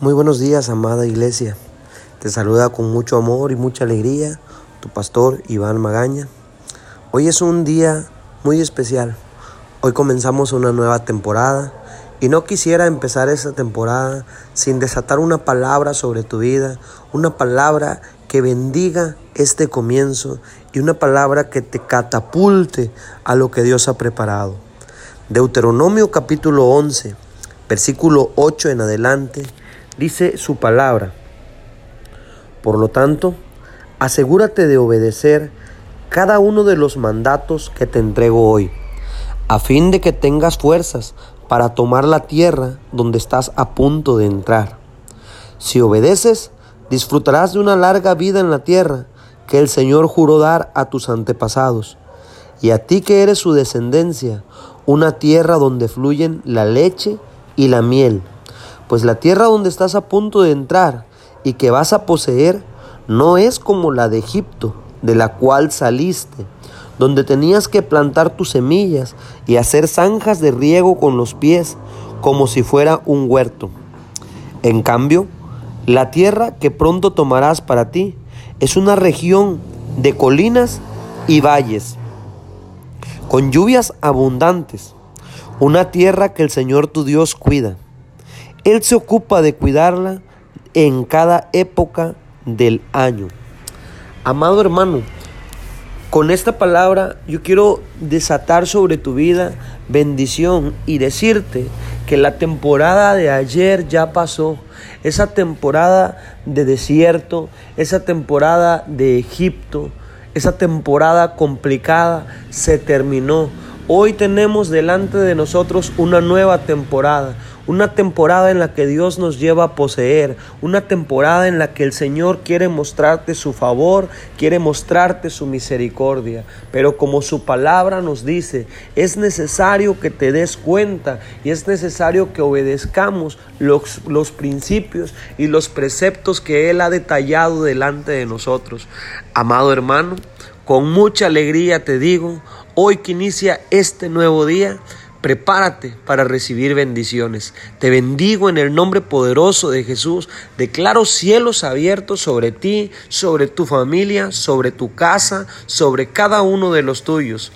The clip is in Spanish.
Muy buenos días, amada iglesia. Te saluda con mucho amor y mucha alegría tu pastor Iván Magaña. Hoy es un día muy especial. Hoy comenzamos una nueva temporada y no quisiera empezar esa temporada sin desatar una palabra sobre tu vida, una palabra que bendiga este comienzo y una palabra que te catapulte a lo que Dios ha preparado. Deuteronomio capítulo 11, versículo 8 en adelante dice su palabra. Por lo tanto, asegúrate de obedecer cada uno de los mandatos que te entrego hoy, a fin de que tengas fuerzas para tomar la tierra donde estás a punto de entrar. Si obedeces, disfrutarás de una larga vida en la tierra que el Señor juró dar a tus antepasados, y a ti que eres su descendencia, una tierra donde fluyen la leche y la miel pues la tierra donde estás a punto de entrar y que vas a poseer no es como la de Egipto, de la cual saliste, donde tenías que plantar tus semillas y hacer zanjas de riego con los pies, como si fuera un huerto. En cambio, la tierra que pronto tomarás para ti es una región de colinas y valles, con lluvias abundantes, una tierra que el Señor tu Dios cuida. Él se ocupa de cuidarla en cada época del año. Amado hermano, con esta palabra yo quiero desatar sobre tu vida bendición y decirte que la temporada de ayer ya pasó. Esa temporada de desierto, esa temporada de Egipto, esa temporada complicada se terminó. Hoy tenemos delante de nosotros una nueva temporada, una temporada en la que Dios nos lleva a poseer, una temporada en la que el Señor quiere mostrarte su favor, quiere mostrarte su misericordia. Pero como su palabra nos dice, es necesario que te des cuenta y es necesario que obedezcamos los, los principios y los preceptos que Él ha detallado delante de nosotros. Amado hermano, con mucha alegría te digo, hoy que inicia este nuevo día, Prepárate para recibir bendiciones. Te bendigo en el nombre poderoso de Jesús. Declaro cielos abiertos sobre ti, sobre tu familia, sobre tu casa, sobre cada uno de los tuyos.